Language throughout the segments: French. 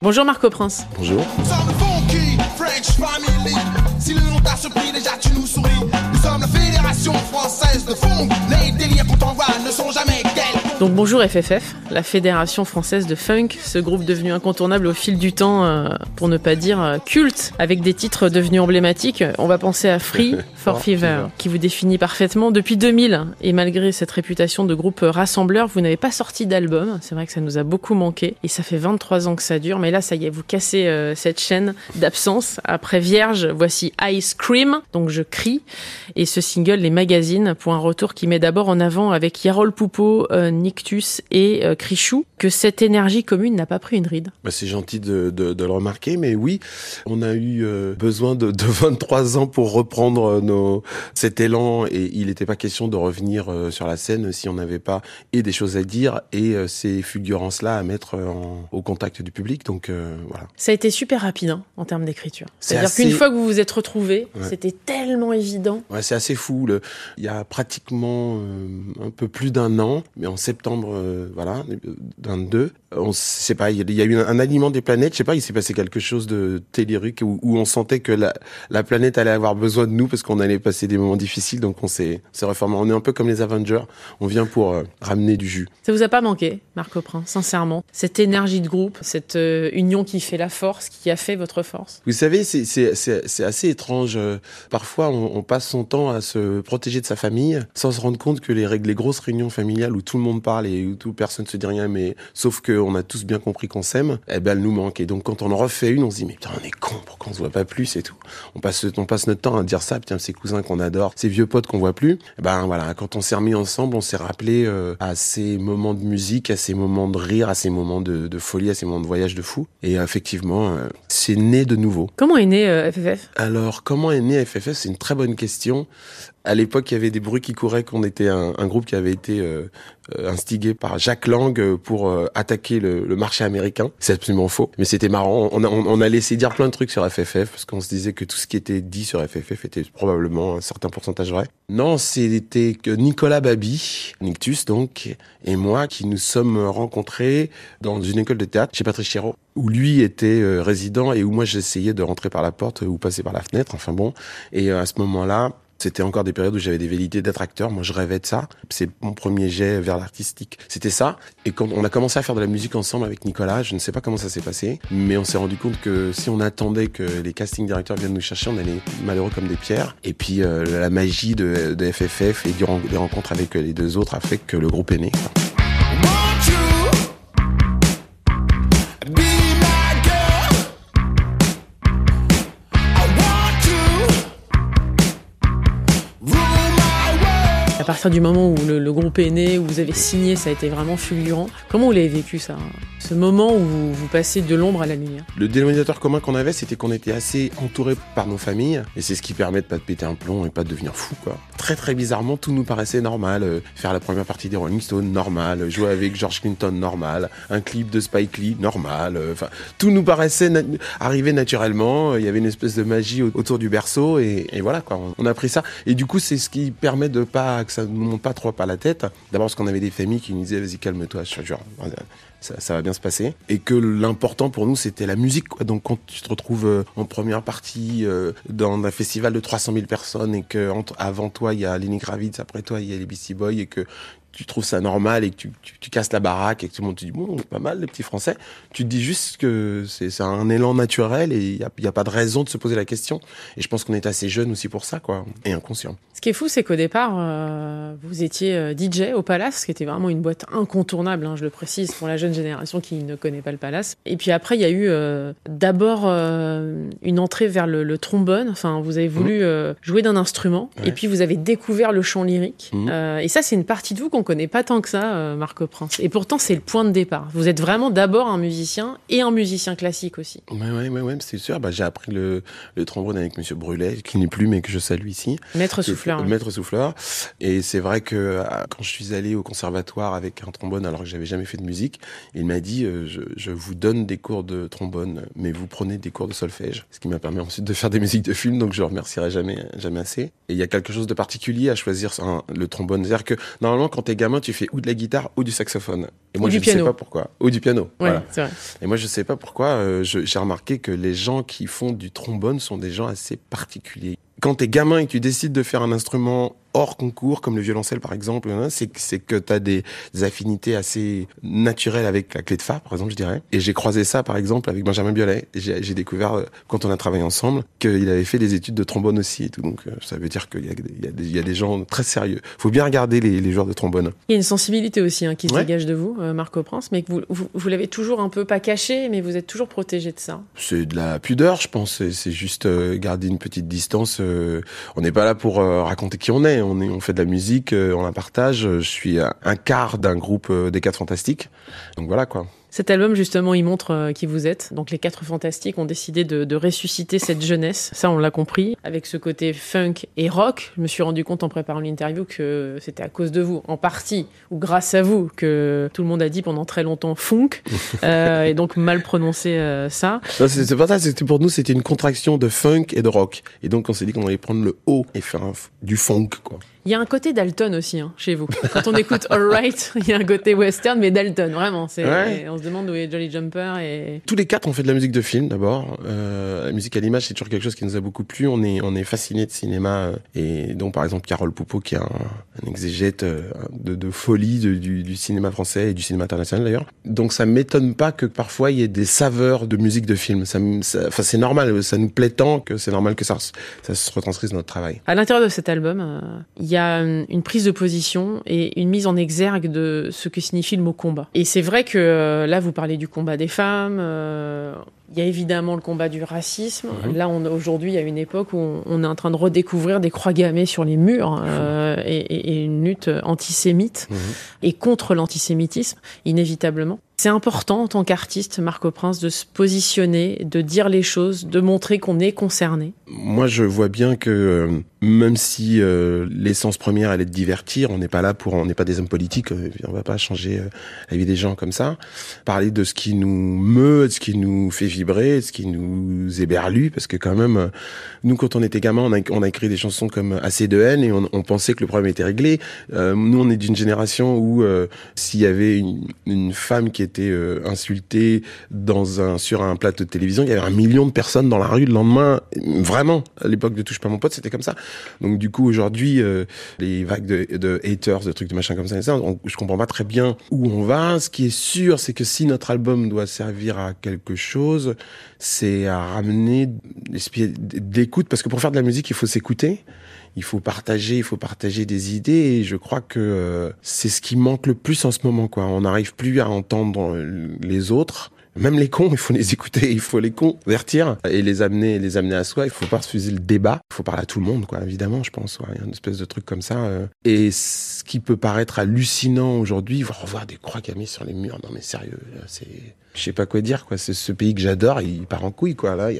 Bonjour Marco Prince. Bonjour. Nous sommes funky, French family. Si le nom t'a surpris, déjà tu nous souris. Nous sommes la Fédération française de funk. Les délires qu'on t'envoie ne sont jamais. Donc bonjour FFF, la Fédération française de funk, ce groupe devenu incontournable au fil du temps, euh, pour ne pas dire euh, culte, avec des titres devenus emblématiques. On va penser à Free for For Fever, qui vous définit parfaitement depuis 2000. Et malgré cette réputation de groupe rassembleur, vous n'avez pas sorti d'album. C'est vrai que ça nous a beaucoup manqué. Et ça fait 23 ans que ça dure. Mais là, ça y est, vous cassez euh, cette chaîne d'absence. Après Vierge, voici Ice Cream. Donc je crie. Et ce single, Les Magazines, pour un retour qui met d'abord en avant avec Yarol Poupeau, Nictus et euh, Crichou, que cette énergie commune n'a pas pris une ride. Bah, c'est gentil de, de- de le remarquer, mais oui, on a eu euh, besoin de, de 23 ans pour reprendre euh, nos, cet élan et il n'était pas question de revenir euh, sur la scène si on n'avait pas et des choses à dire et ces fulgurances-là à mettre en- au contact du public. Donc voilà. Ça a été super rapide hein, en termes d'écriture. C'est C'est-à-dire assez- qu'une fois que vous vous êtes retrouvés, Ouais. c'était tellement évident. Ouais, c'est assez fou. Il y a pratiquement un peu plus d'un an, mais en septembre, euh, voilà, euh, 22, on sait pas, il y a- eu un, un alignement des planètes. Je sais pas, il s'est passé quelque chose de tellurique où, où on sentait que la, la planète allait avoir besoin de nous parce qu'on allait passer des moments difficiles. Donc on s'est reformé. On est un peu comme les Avengers. On vient pour euh, ramener du jus. Ça vous a pas manqué, Marco Prince, sincèrement Cette énergie de groupe, cette euh, union qui fait la force, qui a fait votre force? Vous savez, c'est- assez étrange. Euh, Parfois, on, on passe son temps à se protéger de sa famille sans se rendre compte que les, grosses réunions familiales où tout le monde parle et où tout, personne se dit rien, mais sauf qu'on a tous bien compris qu'on s'aime, eh ben, elle nous manque. Et donc, quand on en refait une, on se dit, mais putain, on est con, pourquoi on se voit pas plus et tout. On passe, on passe notre temps à dire ça, putain, ces cousins qu'on adore, ces vieux potes qu'on voit plus. Eh ben, voilà, quand on s'est remis ensemble, on s'est rappelé euh, à ces moments de musique, à ces moments de rire, à ces moments de, de folie, à ces moments de voyage de fou. Et euh, effectivement, euh, c'est né de nouveau. Comment est né euh, FFF Alors, comment est né FFF C'est une très bonne question. À l'époque, il y avait des bruits qui couraient qu'on était un, groupe qui avait été euh, euh, instigé par Jacques Lang euh, pour euh, attaquer le, marché américain. C'est absolument faux, mais c'était marrant. On a, on, on laissé dire plein de trucs sur FFF parce qu'on se disait que tout ce qui était dit sur FFF était probablement un certain pourcentage vrai. Non, c'était que Nicolas Babi, Nictus donc, et moi qui nous sommes rencontrés dans une école de théâtre chez Patrice Chéreau, où lui était résident et où moi j'essayais de rentrer par la porte ou passer par la fenêtre. Enfin bon, et à ce moment-là, c'était encore des périodes où j'avais des velléités d'être acteur. Moi, je rêvais de ça. C'est mon premier jet vers l'artistique. C'était ça. Et quand on a commencé à faire de la musique ensemble avec Nicolas, je ne sais pas comment ça s'est passé, mais on s'est rendu compte que si on attendait que les casting directeurs viennent nous chercher, on allait malheureux comme des pierres. Et puis, euh, la magie de, de FFF et des rencontres avec les deux autres a fait que le groupe est né. Partir du moment où le, groupe est né, où vous avez signé, ça a été vraiment fulgurant. Comment vous l'avez vécu ça Ce moment où vous, passez de l'ombre à la lumière Le dénominateur commun qu'on avait, c'était qu'on était assez entouré par nos familles, et c'est ce qui permet de pas de péter un plomb et pas de devenir fou, quoi. Très très bizarrement, tout nous paraissait normal. Euh, faire la première partie des Rolling Stones, normal. Jouer avec George Clinton, normal. Un clip de Spike Lee, normal. Euh, Enfin, tout nous paraissait arriver naturellement. Il y avait une espèce de magie au- autour du berceau, et, et voilà, quoi. On, on a pris ça. Et du coup, c'est ce qui permet de pas que ça nous monte pas trop par la tête. D'abord parce qu'on avait des familles qui nous disaient, vas-y, calme-toi, je te ça, va bien se passer. Et que l'important pour nous, c'était la musique. Donc quand tu te retrouves euh, en première partie euh, dans un festival de 300 000 personnes et que entre- avant toi, il y a Lenny Kravitz, après toi, il y a les Beastie Boys et que tu trouves ça normal et que tu, tu, casses la baraque et que tout le monde te dit bon pas mal les petits français tu te dis juste que c'est un élan naturel et il y a, pas de raison de se poser la question et je pense qu'on est assez jeune aussi pour ça quoi et inconscient Ce qui est fou, c'est qu'au départ, euh, vous étiez DJ au Palace, qui était vraiment une boîte incontournable, hein, je le précise, pour la jeune génération qui ne connaît pas le Palace. Et puis après, il y a eu euh, d'abord euh, une entrée vers le, le trombone. Enfin, vous avez voulu euh, jouer d'un instrument, Ouais. et puis vous avez découvert le chant lyrique. Euh, et ça, c'est une partie de vous qu'on connaît pas tant que ça, Marco Prince. Et pourtant, c'est le point de départ. Vous êtes vraiment d'abord un musicien et un musicien classique aussi. ouais ouais, ouais c'est sûr bah, j'ai appris le, le trombone avec Monsieur Brulet qui n'est plus mais que je salue ici Maître souffleur. le maître souffleur. Et c'est vrai que quand je suis allé au conservatoire avec un trombone alors que j'avais jamais fait de musique, il m'a dit euh, je, je vous donne des cours de trombone, mais vous prenez des cours de solfège, ce qui m'a permis ensuite de faire des musiques de film. Donc je le remercierai jamais jamais assez. Et il y a quelque chose de particulier à choisir un- le trombone, c'est-à-dire que normalement quand t'es gamin, tu fais ou de la guitare ou du saxophone. Et moi, je ne sais pas pourquoi. Ou du piano. Ouais, voilà. c'est vrai. Et moi, je sais pas pourquoi. euh, J'ai remarqué que les gens qui font du trombone sont des gens assez particuliers. Quand t'es gamin et que tu décides de faire un instrument hors concours, comme le violoncelle par exemple, hein, c'est que- que t'as des, des affinités assez naturelles avec la clé de fa, par exemple, je dirais. Et j'ai croisé ça, par exemple, avec Benjamin Biolay. J'ai découvert, euh, quand on a travaillé ensemble, qu'il avait fait des études de trombone aussi et tout. Donc, euh, ça veut dire qu'il y, a des- il y, a des- il y a des gens très sérieux. Faut bien regarder les, les joueurs de trombone. Il y a une sensibilité aussi hein, qui se Ouais. dégage de vous, euh, Marco Prince, mais que vous, vous, vous l'avez toujours un peu pas caché, mais vous êtes toujours protégé de ça. C'est de la pudeur, je pense. C'est- juste euh, garder une petite distance. euh, on n'est pas là pour raconter qui on est. On, on fait de la musique, euh, on la partage. Je suis un un quart d'un groupe euh, des Quatre Fantastiques. Donc voilà quoi. Cet album, justement, il montre euh, qui vous êtes. Donc, les quatre fantastiques ont décidé de, de ressusciter cette jeunesse. Ça, on l'a compris. Avec ce côté funk et rock, je me suis rendu compte en préparant l'interview que c'était à cause de vous, en partie, ou grâce à vous, que tout le monde a dit pendant très longtemps funk, euh, et donc mal prononcé euh, ça. C'est pas ça. C'était pour nous, c'était une contraction de funk et de rock. Et donc on s'est dit qu'on allait prendre le haut et faire un du funk quoi. Il y a un côté Dalton aussi hein, chez vous. Quand on écoute All Right, il y a un côté western, mais Dalton, vraiment. C'est, Ouais. On se demande où est Jolly Jumper et Tous les quatre, on fait de la musique de film d'abord. Euh, la musique à l'image, c'est toujours quelque chose qui nous a beaucoup plu. On est, on est fasciné de cinéma. euh, Et donc, par exemple, Carole Poupeau, qui est un, un exégète euh, de, de folie de- du, du cinéma français et du cinéma international d'ailleurs. Donc, ça m'étonne pas que parfois il y ait des saveurs de musique de film. Ça, enfin, c'est normal. Ça nous plaît tant que c'est normal que ça, se- ça se retranscrise dans notre travail. À l'intérieur de cet album, euh, il y a une une prise de position et une mise en exergue de ce que signifie le mot combat. Et c'est vrai que euh, là, vous parlez du combat des femmes. Il y a évidemment le combat du racisme. Là, aujourd'hui, il y a une époque où on, on est en train de redécouvrir des croix gammées sur les murs euh, et, une lutte antisémite et contre l'antisémitisme, inévitablement. C'est important en tant qu'artiste, Marco Prince, de se positionner, de dire les choses, de montrer qu'on est concerné. Moi, je vois bien que euh, même si euh, l'essence première, elle est de divertir, on n'est pas là pour, on n'est pas des hommes politiques, euh, on va pas changer la vie des gens comme ça. Parler de ce qui nous meut, de ce qui nous fait vibrer, ce qui nous éberlue, parce que quand même, euh, nous, quand on était gamin, on a, écrit des chansons comme Assez de haine et on, pensait que le problème était réglé. Euh, nous, on est d'une génération où euh, s'il y avait une, femme qui était insultée dans un sur un plateau de télévision, il y avait un million de personnes dans la rue le lendemain. Vraiment, à l'époque de Touche pas mon pote, c'était comme ça. Donc du coup, aujourd'hui, les vagues de, haters, de trucs de machin comme ça on- je comprends pas très bien où on va. Ce qui est sûr, c'est que si notre album doit servir à quelque chose, c'est à ramener d'écoute, parce que pour faire de la musique, il faut s'écouter. Il faut partager, il faut partager des idées et je crois que euh, c'est ce qui manque le plus en ce moment quoi. On n'arrive plus à entendre euh, les autres. Même les cons, il faut les écouter, il faut les convertir et les amener, les amener à soi. Il faut pas refuser le débat. Il faut parler à tout le monde, quoi. Évidemment, je pense. Ouais. Il y a une espèce de truc comme ça. euh. Et ce qui peut paraître hallucinant aujourd'hui, voir des croix gammées sur les murs. Non mais sérieux, c'est, je sais pas quoi dire, quoi. C'est ce pays que j'adore, il part en couille, quoi. Là, il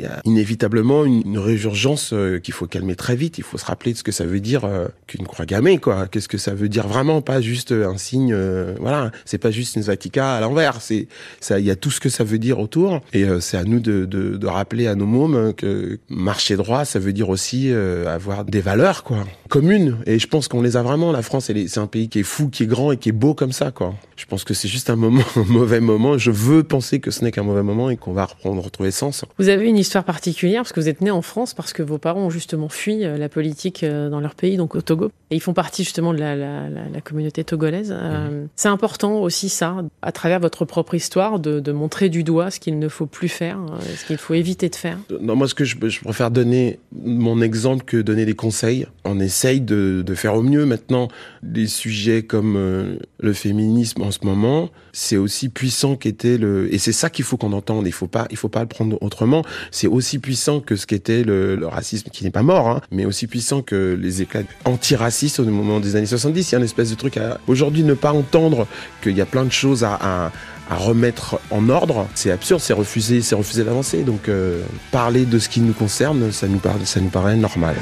y a, inévitablement une, résurgence euh, qu'il faut calmer très vite. Il faut se rappeler de ce que ça veut dire euh, qu'une croix gammée, quoi. Qu'est-ce que ça veut dire vraiment, pas juste un signe. euh, voilà, c'est pas juste une svatika à l'envers. C'est ça, il y a tout ce que ça veut dire autour. Et euh, c'est à nous de, de, rappeler à nos mômes euh, que marcher droit, ça veut dire aussi euh, avoir des valeurs, quoi, communes. Et je pense qu'on les a vraiment. La France, c'est un pays qui est fou, qui est grand et qui est beau comme ça, quoi. Je pense que c'est juste un moment, mauvais moment. Veux penser que ce n'est qu'un mauvais moment et qu'on va reprendre, retrouver sens. Vous avez une histoire particulière parce que vous êtes né en France parce que vos parents ont justement fui euh, la politique euh, dans leur pays, donc au Togo. Et ils font partie justement de la, la, la, la communauté togolaise. Euh, C'est important aussi ça, à travers votre propre histoire, de, de montrer du doigt ce qu'il ne faut plus faire, ce qu'il faut éviter de faire. Non, moi, ce que je, je préfère donner mon exemple que donner des conseils. On essaye de, de faire au mieux. Maintenant, des sujets comme euh, le féminisme en ce moment, c'est aussi puissant qu'était et c'est ça qu'il faut qu'on entende. Il faut pas, il faut pas le prendre autrement. C'est aussi puissant que ce qu'était le, racisme, qui n'est pas mort, hein, mais aussi puissant que les éclats antiracistes au moment des années 70. Il y a une espèce de truc à, aujourd'hui, ne pas entendre qu'il y a plein de choses à, remettre en ordre, c'est absurde, c'est refuser, c'est refuser d'avancer. Donc euh, parler de ce qui nous concerne, ça nous, parle, ça nous paraît normal.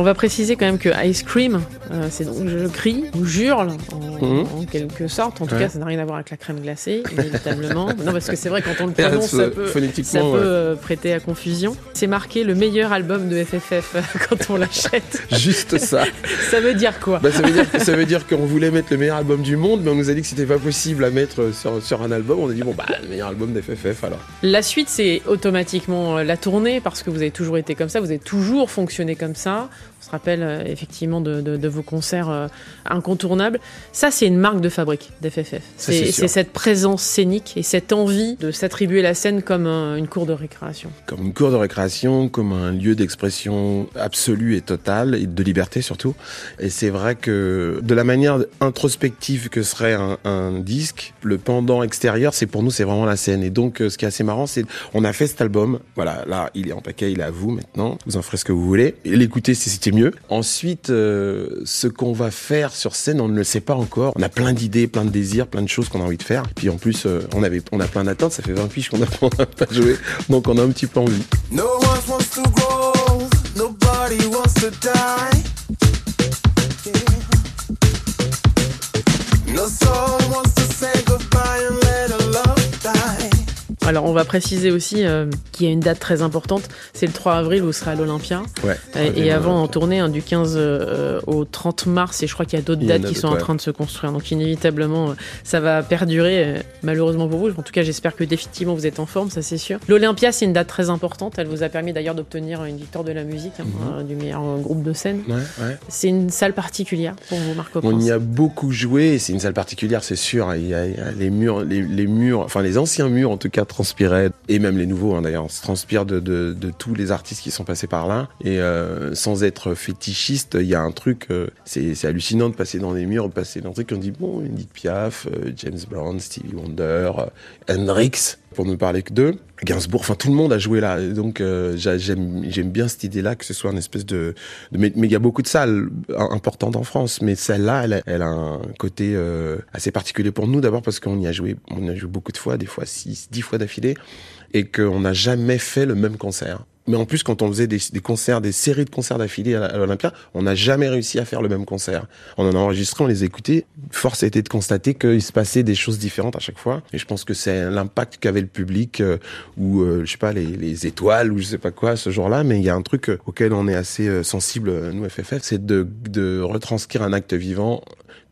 On va préciser quand même que Ice Cream, euh, c'est donc je crie ou jurle en, Mhm. en quelque sorte. En tout Ouais. cas, ça n'a rien à voir avec la crème glacée, inévitablement. non, parce que c'est vrai, quand on le prononce, euh, ça peut, ça phonétiquement, peut ouais. euh, prêter à confusion. C'est marqué le meilleur album de FFF quand on l'achète. Juste ça. Ça veut dire quoi? Bah, ça veut dire, ça veut dire qu'on voulait mettre le meilleur album du monde, mais on nous a dit que c'était pas possible à mettre sur, sur un album. On a dit bon bah le meilleur album d'FFF alors. La suite, c'est automatiquement euh, la tournée, parce que vous avez toujours été comme ça, vous avez toujours fonctionné comme ça. On se rappelle euh, effectivement de, de- de vos concerts euh, incontournables. Ça, c'est une marque de fabrique d'FFF. C'est c'est c'est cette présence scénique et cette envie de s'attribuer la scène comme un- une cour de récréation. Comme une cour de récréation, comme un lieu d'expression absolue et totale, et de liberté surtout. Et c'est vrai que de la manière introspective que serait un, un disque, le pendant extérieur, c'est pour nous, c'est vraiment la scène. Et donc, euh, ce qui est assez marrant, c'est on a fait cet album. Voilà, là, il est en paquet, il est à vous maintenant. Vous en ferez ce que vous voulez. L'écouter, si c'était mieux. Ensuite, euh, ce qu'on va faire sur scène, on ne le sait pas encore. On a plein d'idées, plein de désirs, plein de choses qu'on a envie de faire. Et puis en plus, euh, on avait, on a plein d'attentes. Ça fait 20 fiches qu'on a, on a pas joué. Donc on a un petit peu envie. No one wants to grow, nobody wants to die. Yeah. No soul wants Alors, on va préciser aussi euh, qu'il y a une date très importante. C'est le 3 avril, vous serez à l'Olympia. Ouais. Euh, Et avant, en tournée, hein, du 15 euh, au 30 mars, et je crois qu'il y a d'autres a dates qui sont en train de se construire. Donc, inévitablement, euh, ça va perdurer, malheureusement pour vous. En tout cas, j'espère que définitivement vous êtes en forme, ça c'est sûr. L'Olympia, c'est une date très importante. Elle vous a permis d'ailleurs d'obtenir une victoire de la musique, hein, Mhm. du meilleur groupe de scène. Ouais. C'est une salle particulière pour vous, Marco On y a beaucoup joué, c'est une salle particulière, c'est sûr. Il y a, il y a les murs, les, les murs, enfin les anciens murs en tout cas transpiraient, et même les nouveaux hein, d'ailleurs, se transpirent de, de, tous les artistes qui sont passés par là. Et euh, sans être fétichiste, il y a un truc, euh, c'est hallucinant de passer dans les murs, de passer dans un truc, on dit bon, Edith Piaf, euh, James Brown, Stevie Wonder, euh, Hendrix, pour ne parler que d'eux. Gainsbourg, enfin tout le monde a joué là. Donc euh, j'a- j'aime bien cette idée-là que ce soit une espèce de, de mais il y a beaucoup de salles importantes en France, mais celle-là, elle, elle a un côté euh, assez particulier pour nous. D'abord parce qu'on y a joué, on y a joué beaucoup de fois, des fois six, dix fois d'affilée, et qu'on n'a jamais fait le même concert. Mais en plus, quand on faisait des, concerts, des séries de concerts d'affilée à l'Olympia, on n'a jamais réussi à faire le même concert. On en a enregistré, on les écoutait. Force a été de constater qu'il se passait des choses différentes à chaque fois. Et je pense que c'est l'impact qu'avait le public, euh, ou euh, je sais pas, les, les étoiles, ou je sais pas quoi, ce jour-là. Mais il y a un truc euh, auquel on est assez sensible, nous FFF, c'est de retranscrire un acte vivant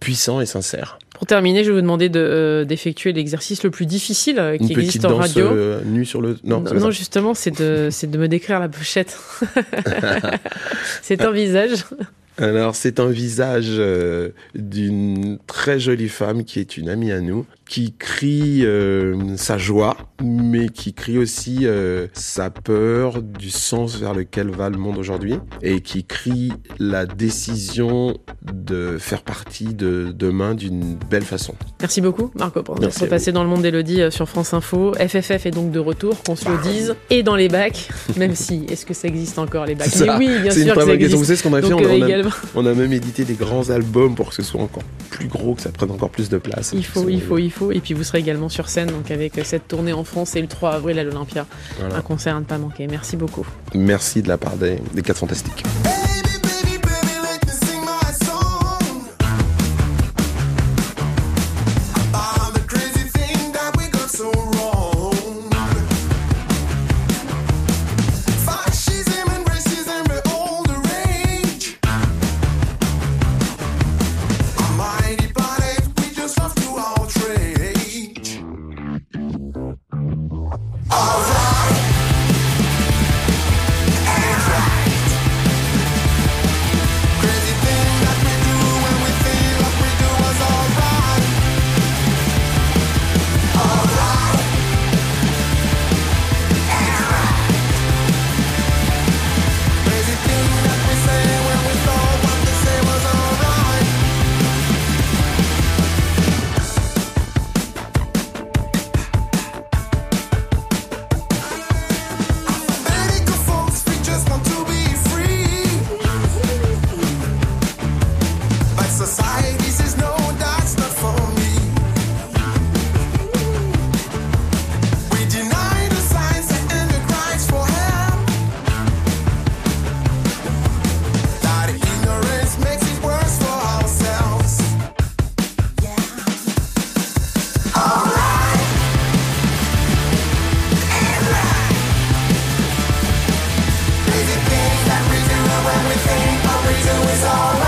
puissant et sincère. Pour terminer, je vais vous demander de, euh, d'effectuer l'exercice le plus difficile euh, Une qui petite existe en danse radio. euh, nue sur le... Non, Non, justement, c'est de, de me décrire la pochette. c'est un visage. Alors, c'est un visage euh, d'une très jolie femme qui est une amie à nous, qui crie euh, sa joie, mais qui crie aussi euh, sa peur du sens vers lequel va le monde aujourd'hui, et qui crie la décision de faire partie de demain d'une belle façon. Merci beaucoup, Marco, pour à passé dans le monde d'Elodie euh, sur France Info. FFF est donc de retour, qu'on se le dise, et dans les bacs, même si, est-ce que ça existe encore les bacs? Mais oui, bien C'est une sûr que ça bonne question. Vous existe. savez ce qu'on a fait? On, euh, on a, également, on a même édité des grands albums pour que ce soit encore plus gros, que ça prenne encore plus de place. il faut, il faut, il faut. Et puis vous serez également sur scène, donc avec euh, cette tournée en France et le 3 avril à l'Olympia. Voilà. Un concert à ne pas manquer. Merci beaucoup. Merci de la part des, des 4 Fantastiques. Everything we do is alright.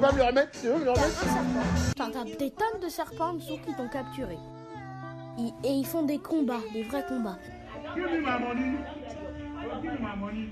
Pas me le remettre Tu veux me le remettre? T'as des tonnes de serpents en dessous qui t'ont capturé. Ils- et ils font des combats, des vrais combats. Give me my money. Give me my money.